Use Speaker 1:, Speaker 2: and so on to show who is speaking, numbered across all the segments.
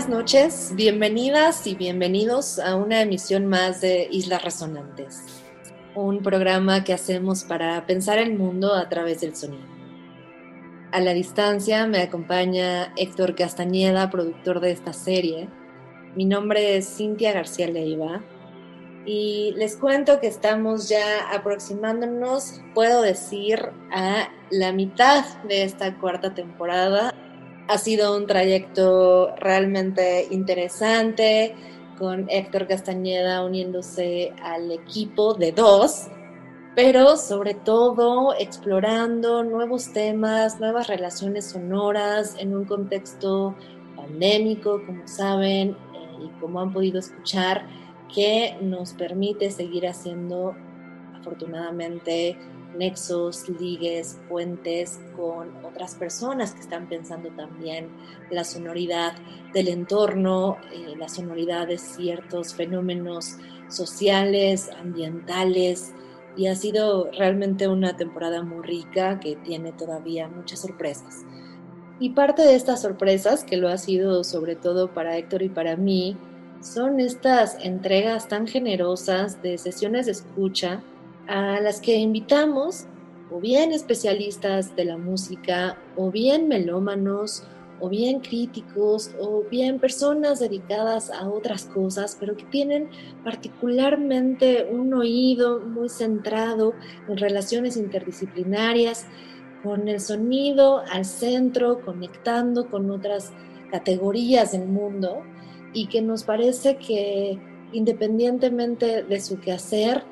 Speaker 1: Buenas noches, bienvenidas y bienvenidos a una emisión más de Islas Resonantes, un programa que hacemos para pensar el mundo a través del sonido. A la distancia me acompaña Héctor Castañeda, productor de esta serie. Mi nombre es Cintia García Leiva y les cuento que estamos ya aproximándonos, puedo decir, a la mitad de esta cuarta temporada ha sido un trayecto realmente interesante, con Héctor Castañeda uniéndose al equipo de dos, pero sobre todo explorando nuevos temas, nuevas relaciones sonoras en un contexto pandémico, como saben y como han podido escuchar, que nos permite seguir haciendo afortunadamente nexos, ligues, puentes con otras personas que están pensando también la sonoridad del entorno, eh, la sonoridad de ciertos fenómenos sociales, ambientales, y ha sido realmente una temporada muy rica que tiene todavía muchas sorpresas. Y parte de estas sorpresas, que lo ha sido sobre todo para Héctor y para mí, son estas entregas tan generosas de sesiones de escucha a las que invitamos o bien especialistas de la música, o bien melómanos, o bien críticos, o bien personas dedicadas a otras cosas, pero que tienen particularmente un oído muy centrado en relaciones interdisciplinarias, con el sonido al centro, conectando con otras categorías del mundo, y que nos parece que independientemente de su quehacer,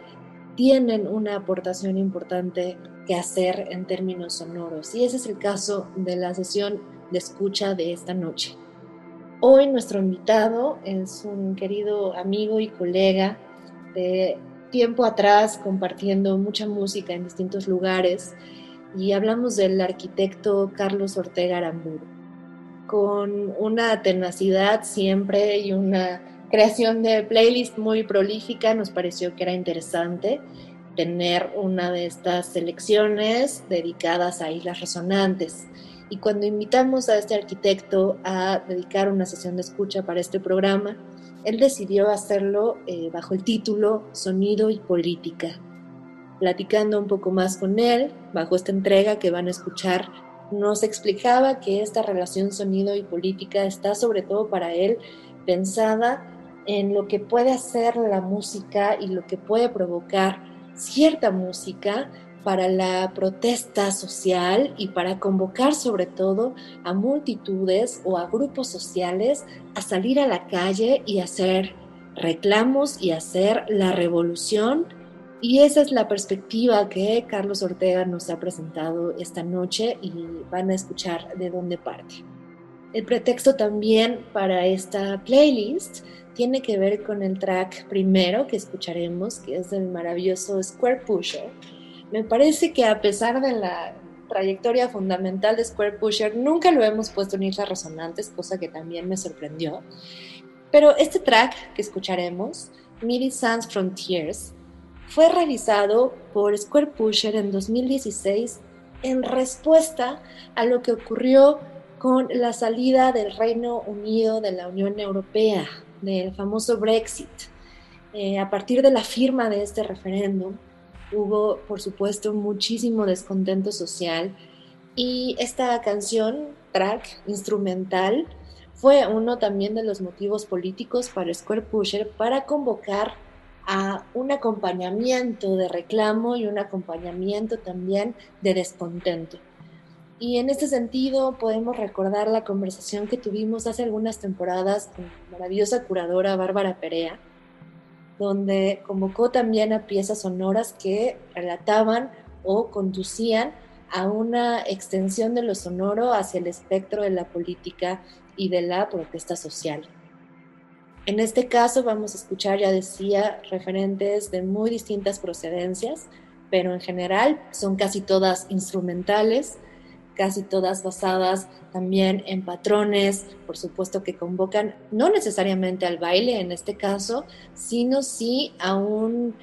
Speaker 1: tienen una aportación importante que hacer en términos sonoros. Y ese es el caso de la sesión de escucha de esta noche. Hoy nuestro invitado es un querido amigo y colega de tiempo atrás compartiendo mucha música en distintos lugares y hablamos del arquitecto Carlos Ortega Aramburu, con una tenacidad siempre y una creación de playlist muy prolífica, nos pareció que era interesante tener una de estas selecciones dedicadas a islas resonantes. Y cuando invitamos a este arquitecto a dedicar una sesión de escucha para este programa, él decidió hacerlo eh, bajo el título Sonido y Política. Platicando un poco más con él, bajo esta entrega que van a escuchar, nos explicaba que esta relación sonido y política está sobre todo para él pensada en lo que puede hacer la música y lo que puede provocar cierta música para la protesta social y para convocar sobre todo a multitudes o a grupos sociales a salir a la calle y hacer reclamos y hacer la revolución. Y esa es la perspectiva que Carlos Ortega nos ha presentado esta noche y van a escuchar de dónde parte. El pretexto también para esta playlist tiene que ver con el track primero que escucharemos, que es del maravilloso Square Pusher. Me parece que a pesar de la trayectoria fundamental de Square Pusher, nunca lo hemos puesto en Islas Resonantes, cosa que también me sorprendió. Pero este track que escucharemos, MIDI Sans Frontiers, fue realizado por Square Pusher en 2016 en respuesta a lo que ocurrió con la salida del Reino Unido de la Unión Europea del famoso Brexit. Eh, a partir de la firma de este referéndum, hubo, por supuesto, muchísimo descontento social y esta canción, track instrumental, fue uno también de los motivos políticos para Square Pusher para convocar a un acompañamiento de reclamo y un acompañamiento también de descontento. Y en este sentido podemos recordar la conversación que tuvimos hace algunas temporadas con la maravillosa curadora Bárbara Perea, donde convocó también a piezas sonoras que relataban o conducían a una extensión de lo sonoro hacia el espectro de la política y de la protesta social. En este caso vamos a escuchar, ya decía, referentes de muy distintas procedencias, pero en general son casi todas instrumentales, casi todas basadas también en patrones, por supuesto que convocan no necesariamente al baile en este caso, sino sí a un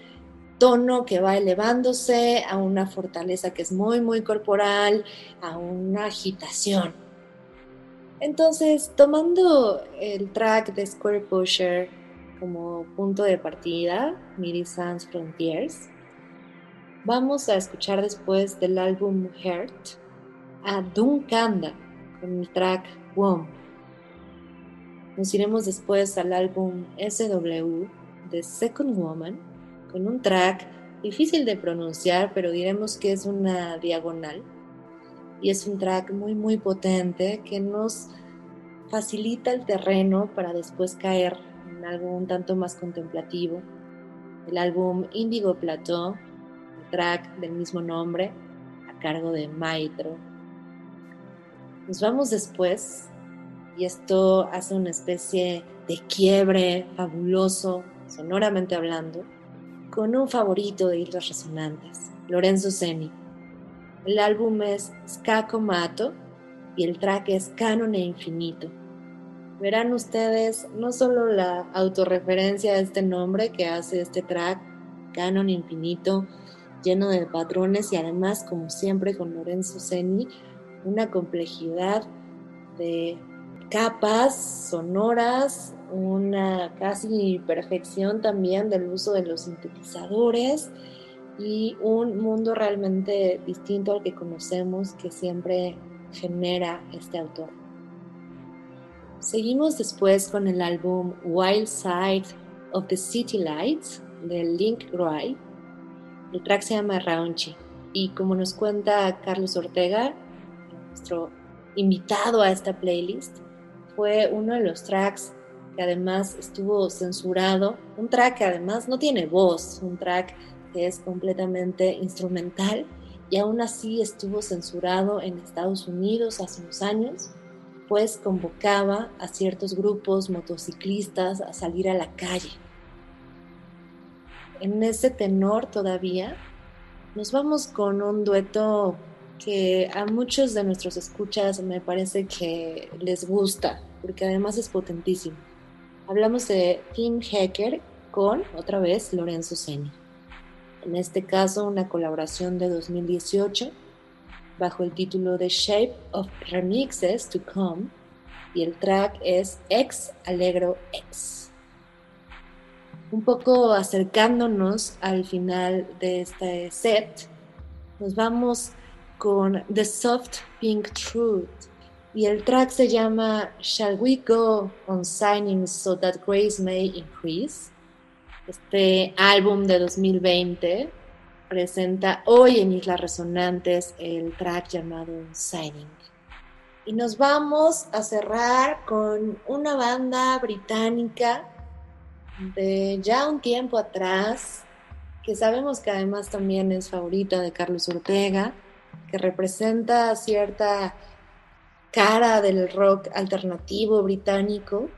Speaker 1: tono que va elevándose, a una fortaleza que es muy, muy corporal, a una agitación. Entonces, tomando el track de Square Pusher como punto de partida, Miri Sans Frontiers, vamos a escuchar después del álbum Heart a Dunkanda con el track WOM. Nos iremos después al álbum SW de Second Woman con un track difícil de pronunciar, pero diremos que es una diagonal. Y es un track muy, muy potente que nos facilita el terreno para después caer en algo un tanto más contemplativo. El álbum Indigo Plateau, el track del mismo nombre, a cargo de Maitro. Nos vamos después, y esto hace una especie de quiebre fabuloso, sonoramente hablando, con un favorito de Islas Resonantes, Lorenzo Seni. El álbum es Ska Mato y el track es Canon e Infinito. Verán ustedes no solo la autorreferencia a este nombre que hace este track, Canon Infinito, lleno de patrones y además, como siempre con Lorenzo Seni, una complejidad de capas sonoras, una casi perfección también del uso de los sintetizadores y un mundo realmente distinto al que conocemos que siempre genera este autor. Seguimos después con el álbum Wild Side of the City Lights de Link Roy. El track se llama Raunchi y como nos cuenta Carlos Ortega, nuestro invitado a esta playlist, fue uno de los tracks que además estuvo censurado, un track que además no tiene voz, un track que es completamente instrumental y aún así estuvo censurado en Estados Unidos hace unos años, pues convocaba a ciertos grupos motociclistas a salir a la calle. En ese tenor todavía nos vamos con un dueto que a muchos de nuestros escuchas me parece que les gusta, porque además es potentísimo. Hablamos de Tim Hacker con, otra vez, Lorenzo Seni. En este caso, una colaboración de 2018 bajo el título de Shape of Remixes to Come y el track es Ex Alegro X. Un poco acercándonos al final de este set, nos vamos con The Soft Pink Truth y el track se llama Shall We Go on Signing So That Grace May Increase. Este álbum de 2020 presenta hoy en Islas Resonantes el track llamado Signing. Y nos vamos a cerrar con una banda británica de ya un tiempo atrás, que sabemos que además también es favorita de Carlos Ortega, que representa cierta cara del rock alternativo británico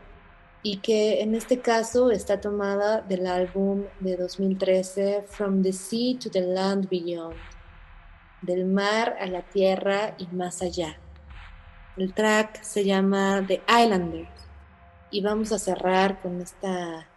Speaker 1: y que en este caso está tomada del álbum de 2013 From the Sea to the Land Beyond, del mar a la tierra y más allá. El track se llama The Islanders y vamos a cerrar con esta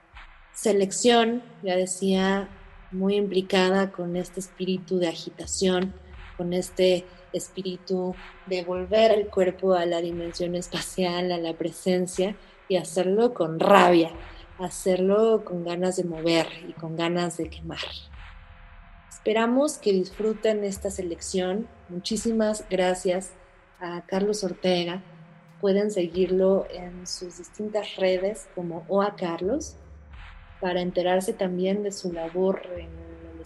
Speaker 1: selección, ya decía, muy implicada con este espíritu de agitación, con este espíritu de volver el cuerpo a la dimensión espacial, a la presencia y hacerlo con rabia, hacerlo con ganas de mover y con ganas de quemar. Esperamos que disfruten esta selección. Muchísimas gracias a Carlos Ortega. Pueden seguirlo en sus distintas redes como OA Carlos para enterarse también de su labor en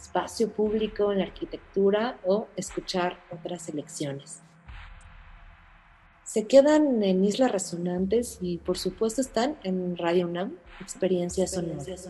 Speaker 1: espacio público, en la arquitectura o escuchar otras selecciones. Se quedan en Islas Resonantes y por supuesto están en Radio UNAM, Experiencias Sonoras.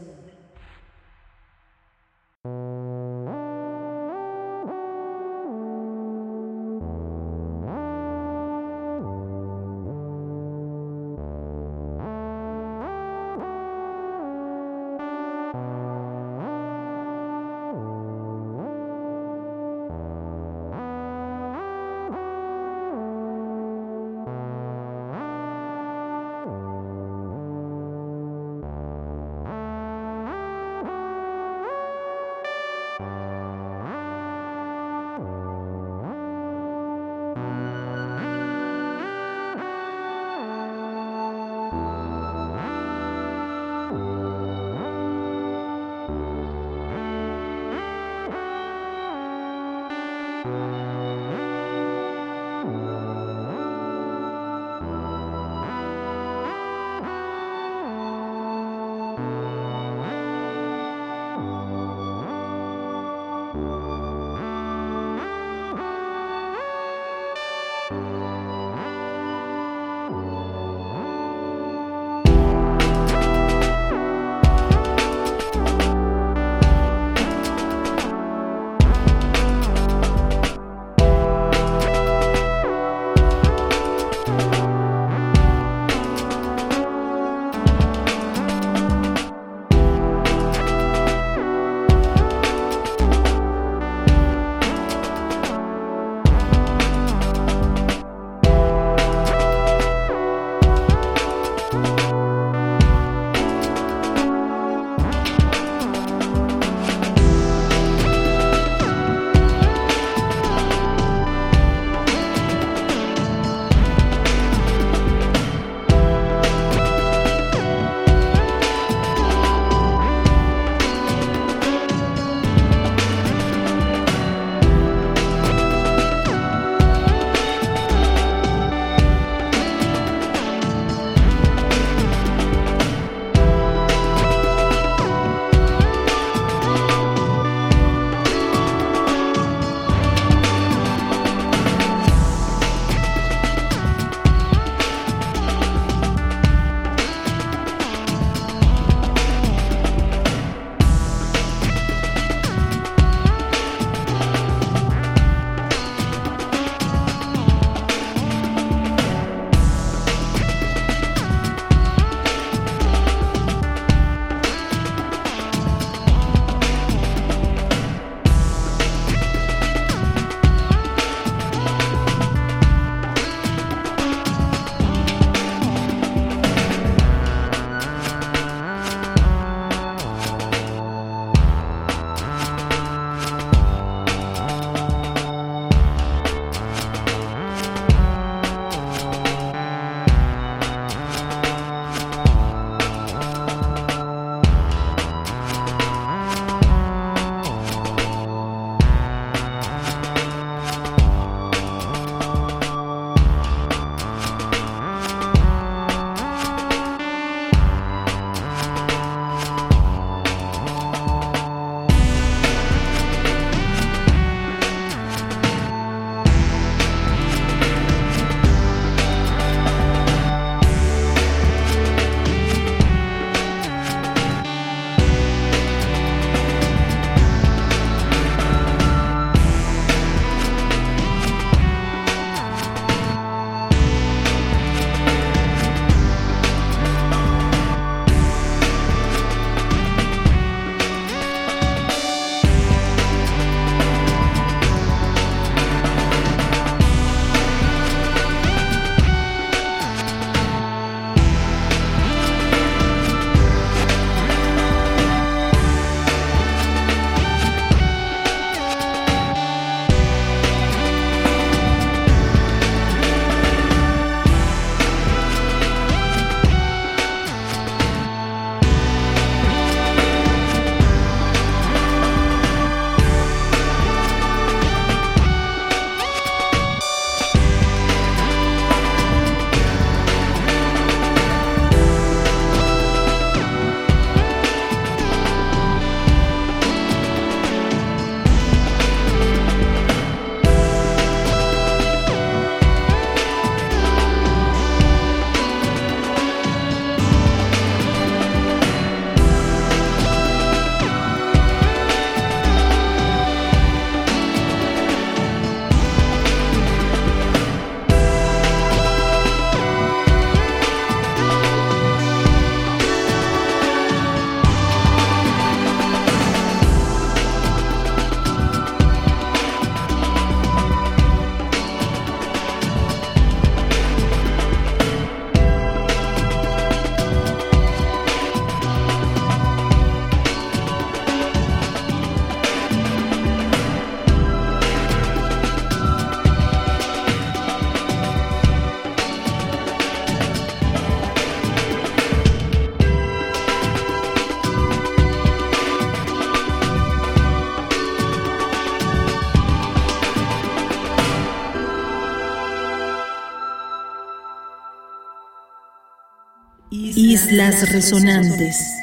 Speaker 2: Islas Resonantes.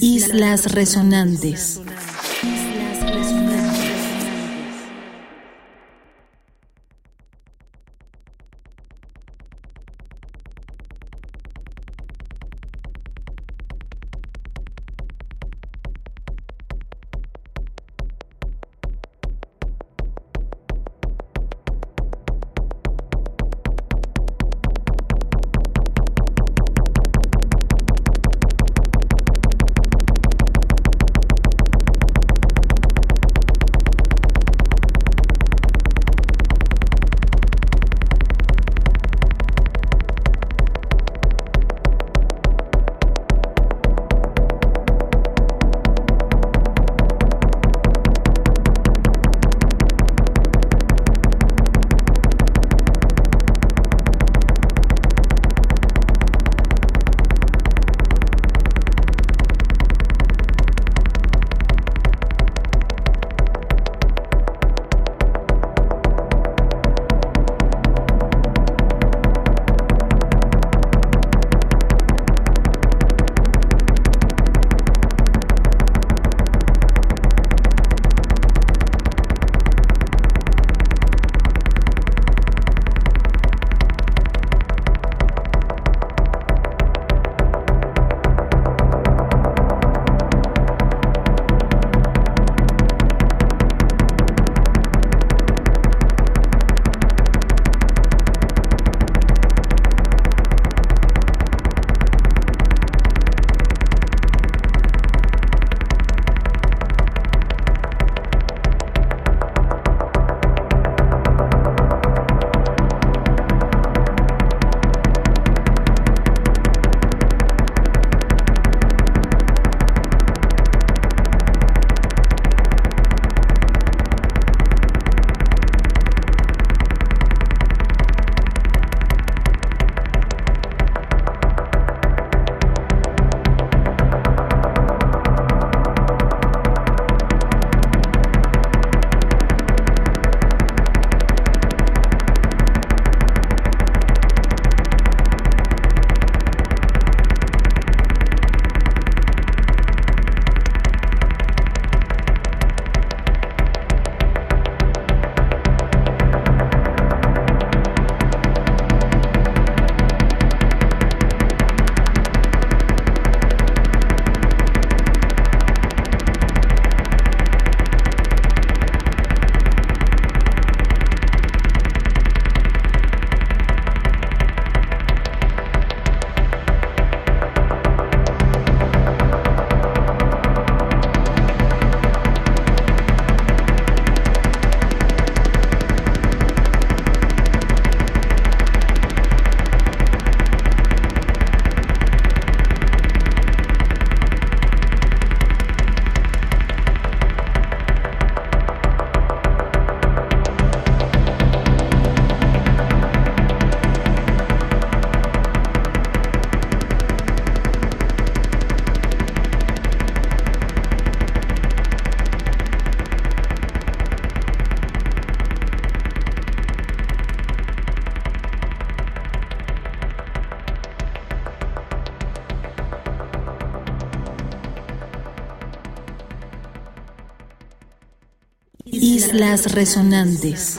Speaker 2: Islas Resonantes. Islas Resonantes.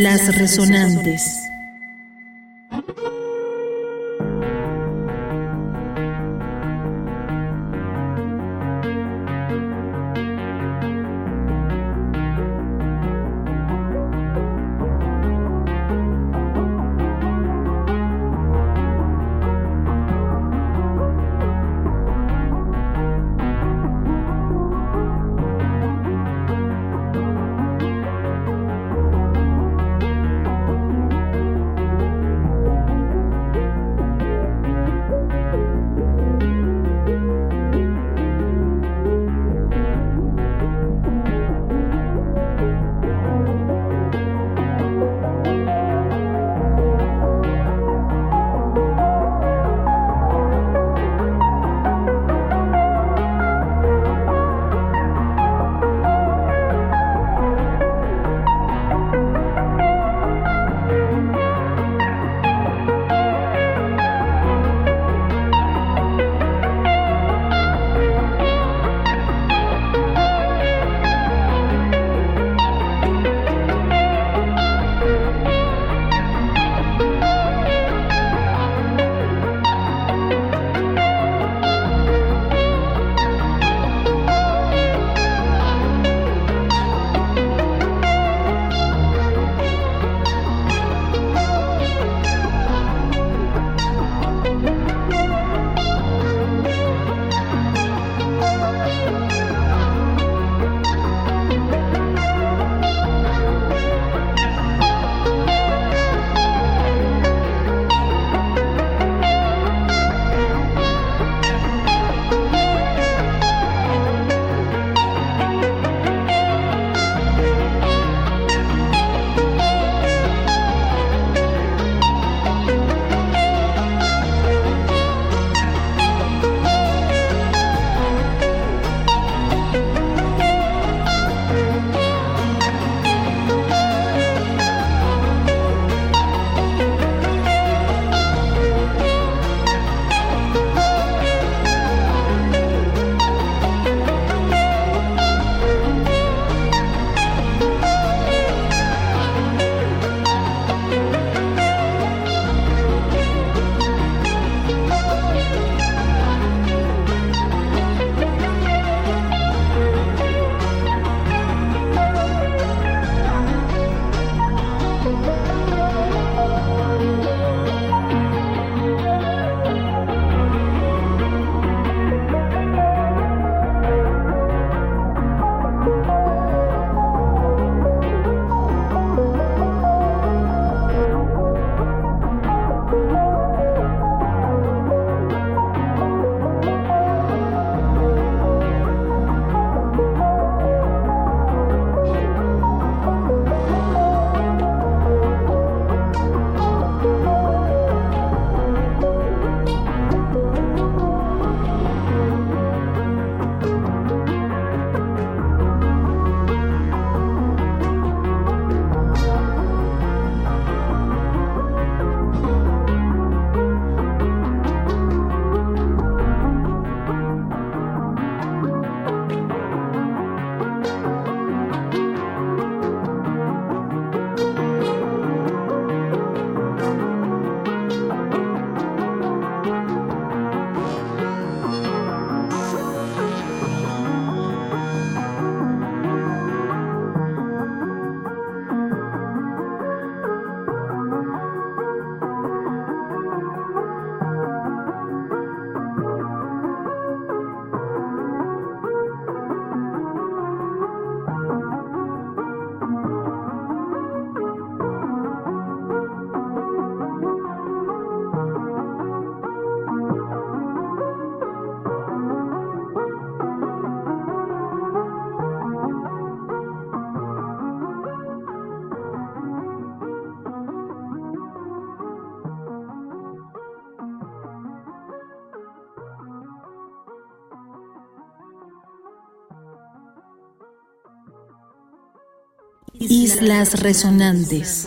Speaker 2: Islas Resonantes. Islas Resonantes.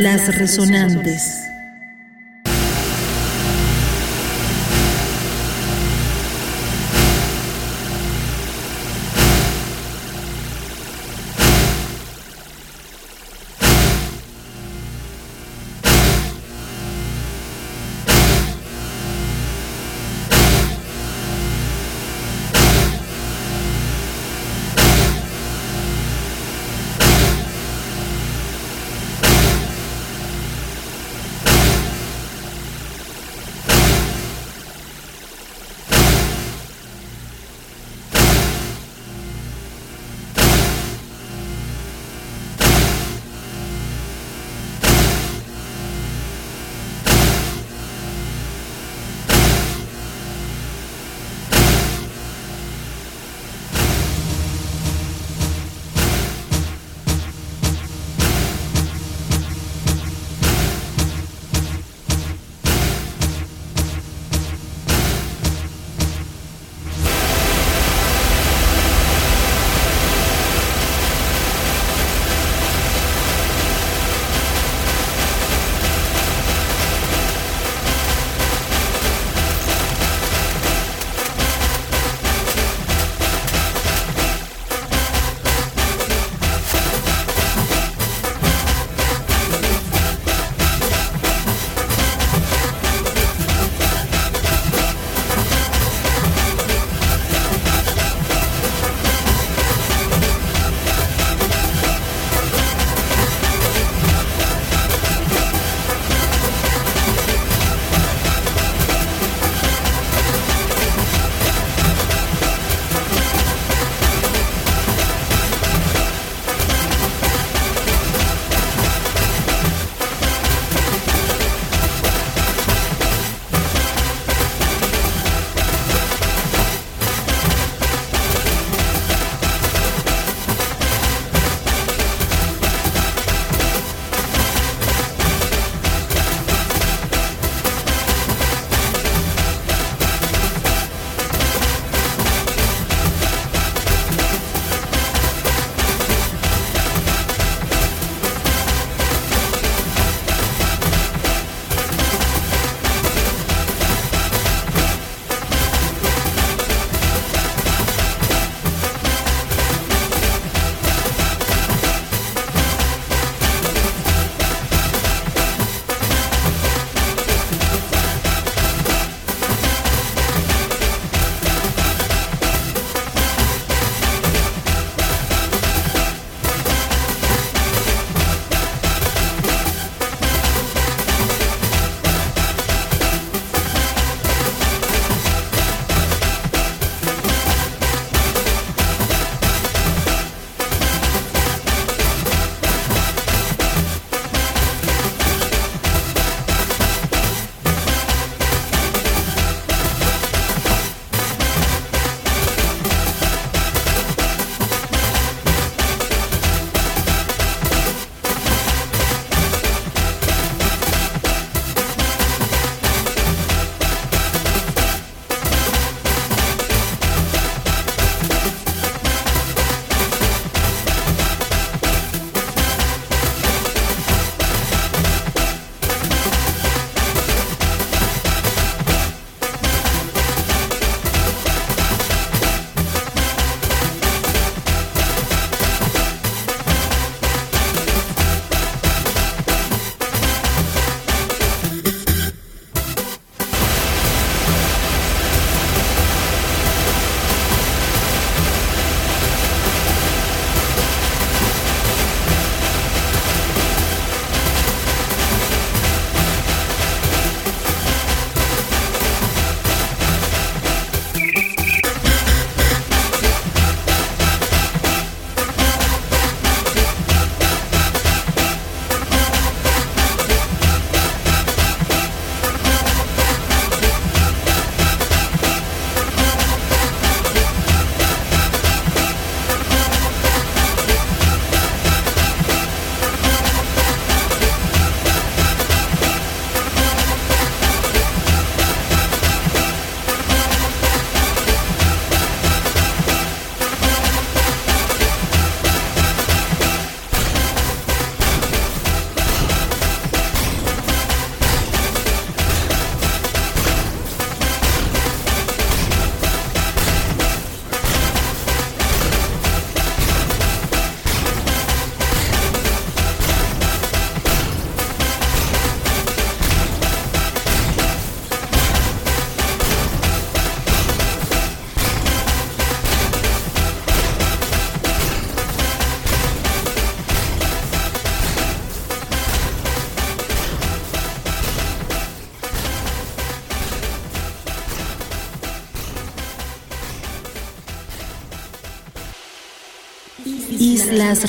Speaker 2: Islas Resonantes.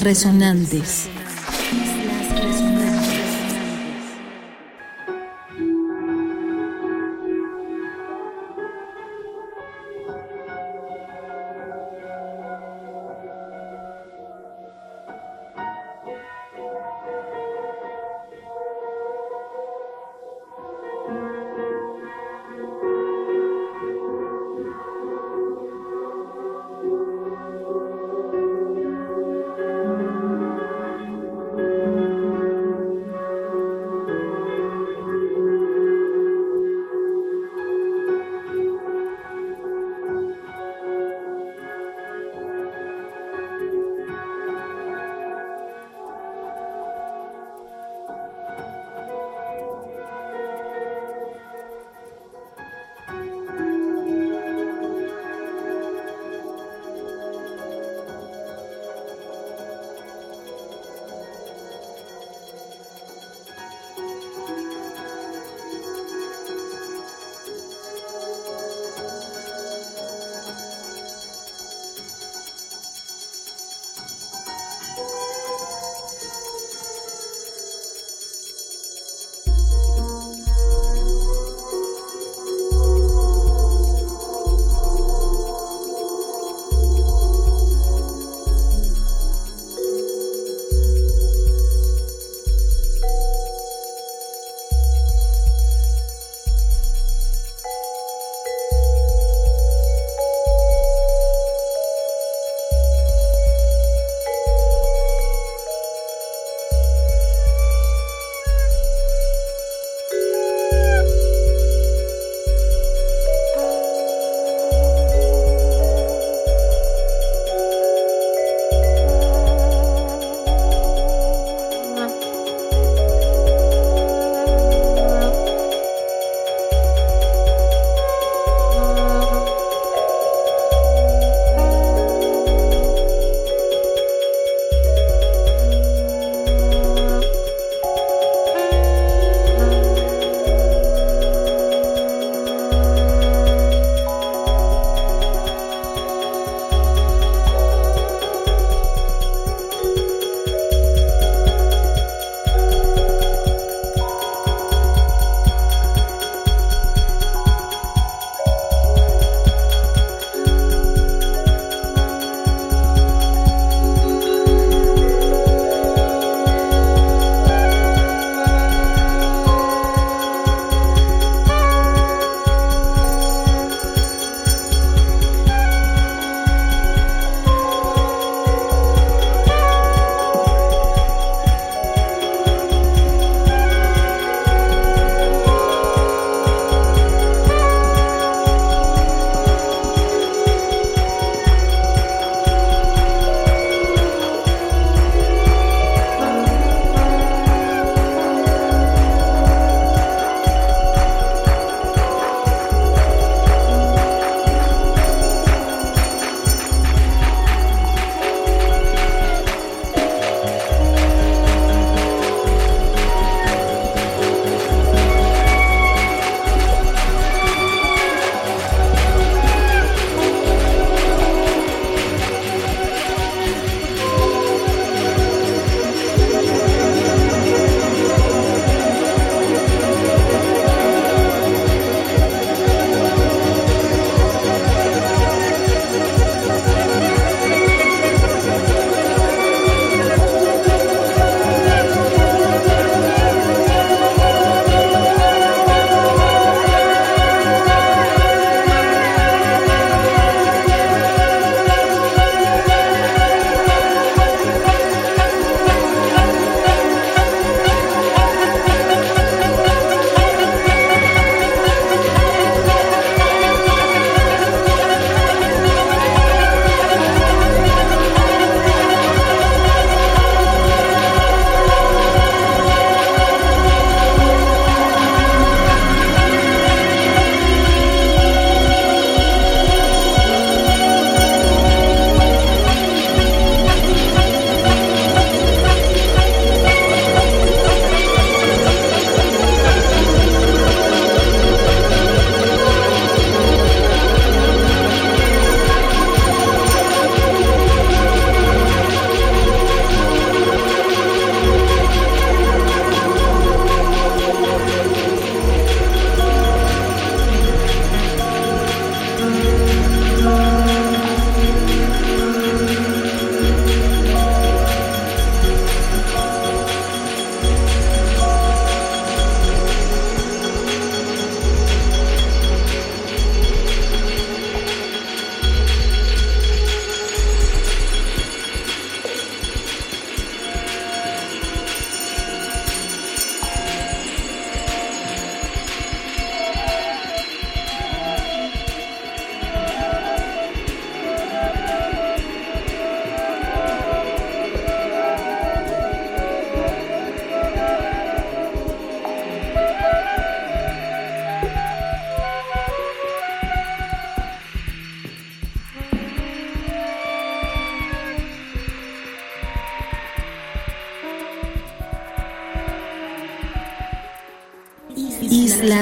Speaker 2: Resonantes.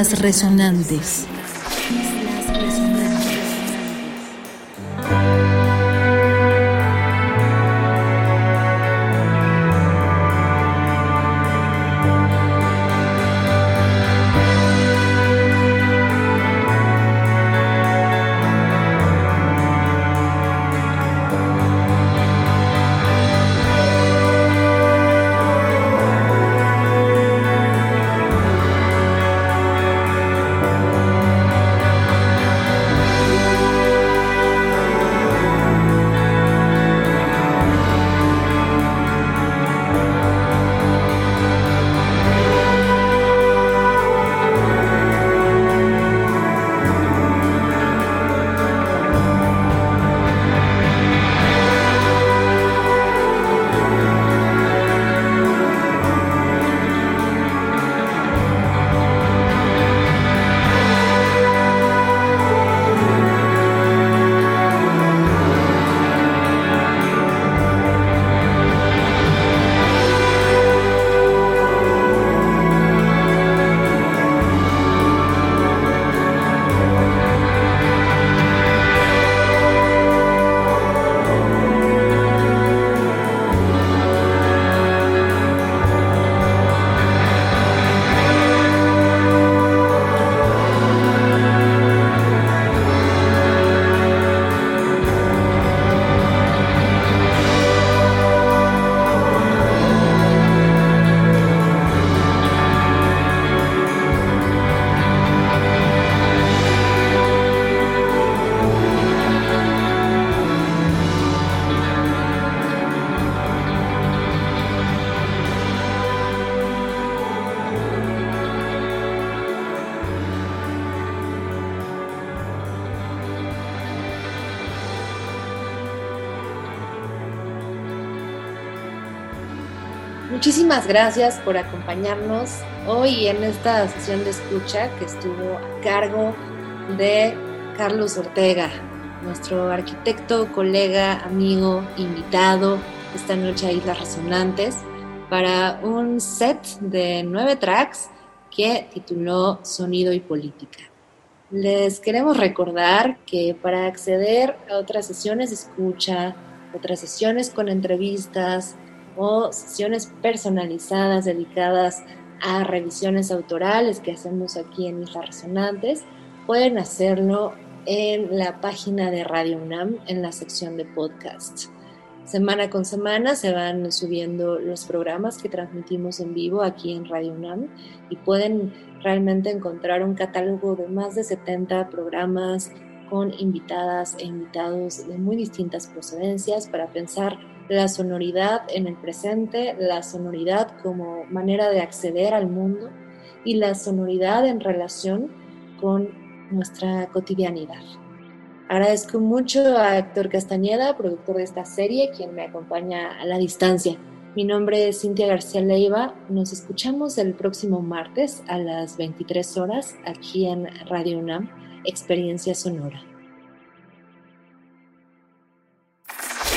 Speaker 2: Resonantes.
Speaker 1: Muchísimas gracias por acompañarnos hoy en esta sesión de escucha que estuvo a cargo de Carlos Ortega, nuestro arquitecto, colega, amigo, invitado esta noche a Islas Resonantes para un set de nueve tracks que tituló Sonido y Política. Les queremos recordar que para acceder a otras sesiones de escucha, otras sesiones con entrevistas, o sesiones personalizadas dedicadas a revisiones autorales que hacemos aquí en Islas Resonantes, pueden hacerlo en la página de Radio UNAM en la sección de podcast. Semana con semana se van subiendo los programas que transmitimos en vivo aquí en Radio UNAM y pueden realmente encontrar un catálogo de más de 70 programas con invitadas e invitados de muy distintas procedencias para pensar la sonoridad en el presente, la sonoridad como manera de acceder al mundo y la sonoridad en relación con nuestra cotidianidad. Agradezco mucho a Héctor Castañeda, productor de esta serie, quien me acompaña a la distancia. Mi nombre es Cintia García Leiva. Nos escuchamos el próximo martes a las 23 horas aquí en Radio UNAM, Experiencia Sonora.